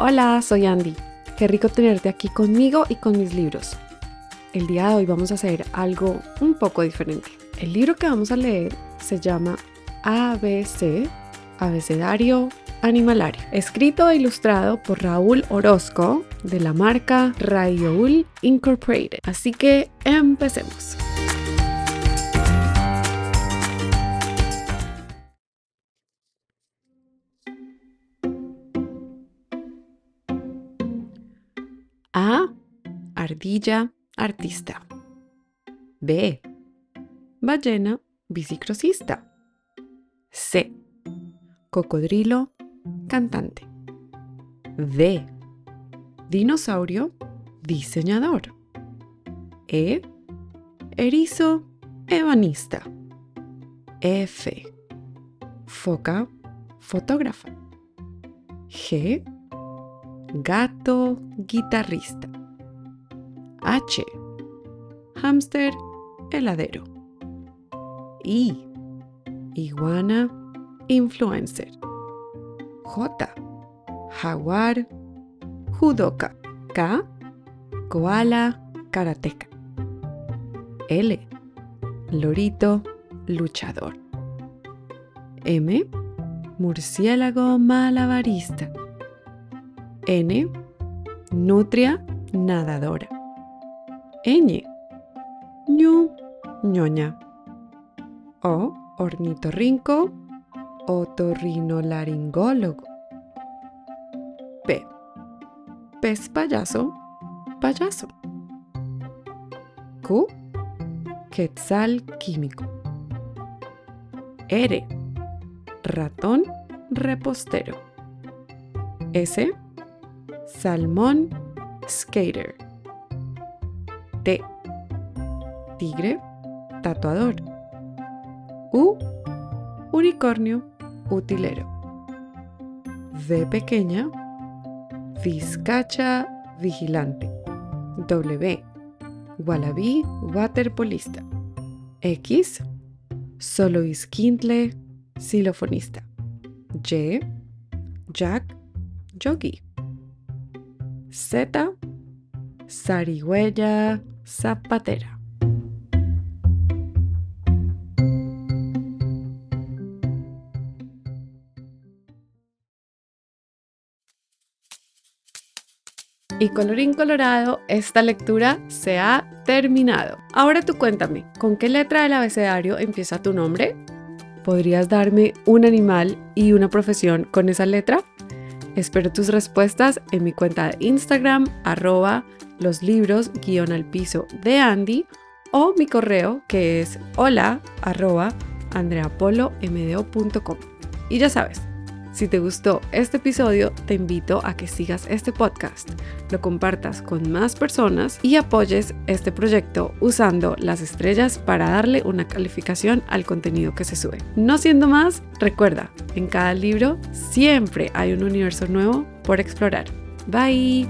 Hola, soy Andy. Qué rico tenerte aquí conmigo y con mis libros. El día de hoy vamos a hacer algo un poco diferente. El libro que vamos a leer se llama ABC, Abecedario Animalario, escrito e ilustrado por Raúl Orozco de la marca Rayoul Incorporated. Así que empecemos. A. Ardilla artista. B. Ballena bicicrosista. C. Cocodrilo cantante. D. Dinosaurio diseñador. E. Erizo ebanista. F. Foca fotógrafa. G. Gato guitarrista. H. Hamster heladero. I. Iguana influencer. J. Jaguar judoka. K. Koala karateca. L. Lorito luchador. M. Murciélago malabarista. N. Nutria nadadora. Ñ. ñu, ñoña. O. Ornitorrinco otorrinolaringólogo. P. Pez payaso, payaso. Q. Quetzal químico. R. Ratón repostero. S. Salmón skater. T. Tigre tatuador. U. Unicornio utilero. V pequeña, Vizcacha vigilante. W. Wallaby waterpolista. X. Solo isquintle silofonista. Y. Jack yogi. Z. Sarigüeya zapatera. Y colorín colorado, esta lectura se ha terminado. Ahora tú cuéntame, ¿con qué letra del abecedario empieza tu nombre? ¿Podrías darme un animal y una profesión con esa letra? Espero tus respuestas en mi cuenta de Instagram, arroba los libros guion al piso de Andy o mi correo que es hola arroba andreapolomdo.com. Y ya sabes, si te gustó este episodio, te invito a que sigas este podcast, lo compartas con más personas y apoyes este proyecto usando las estrellas para darle una calificación al contenido que se sube. No siendo más, recuerda, en cada libro siempre hay un universo nuevo por explorar. Bye.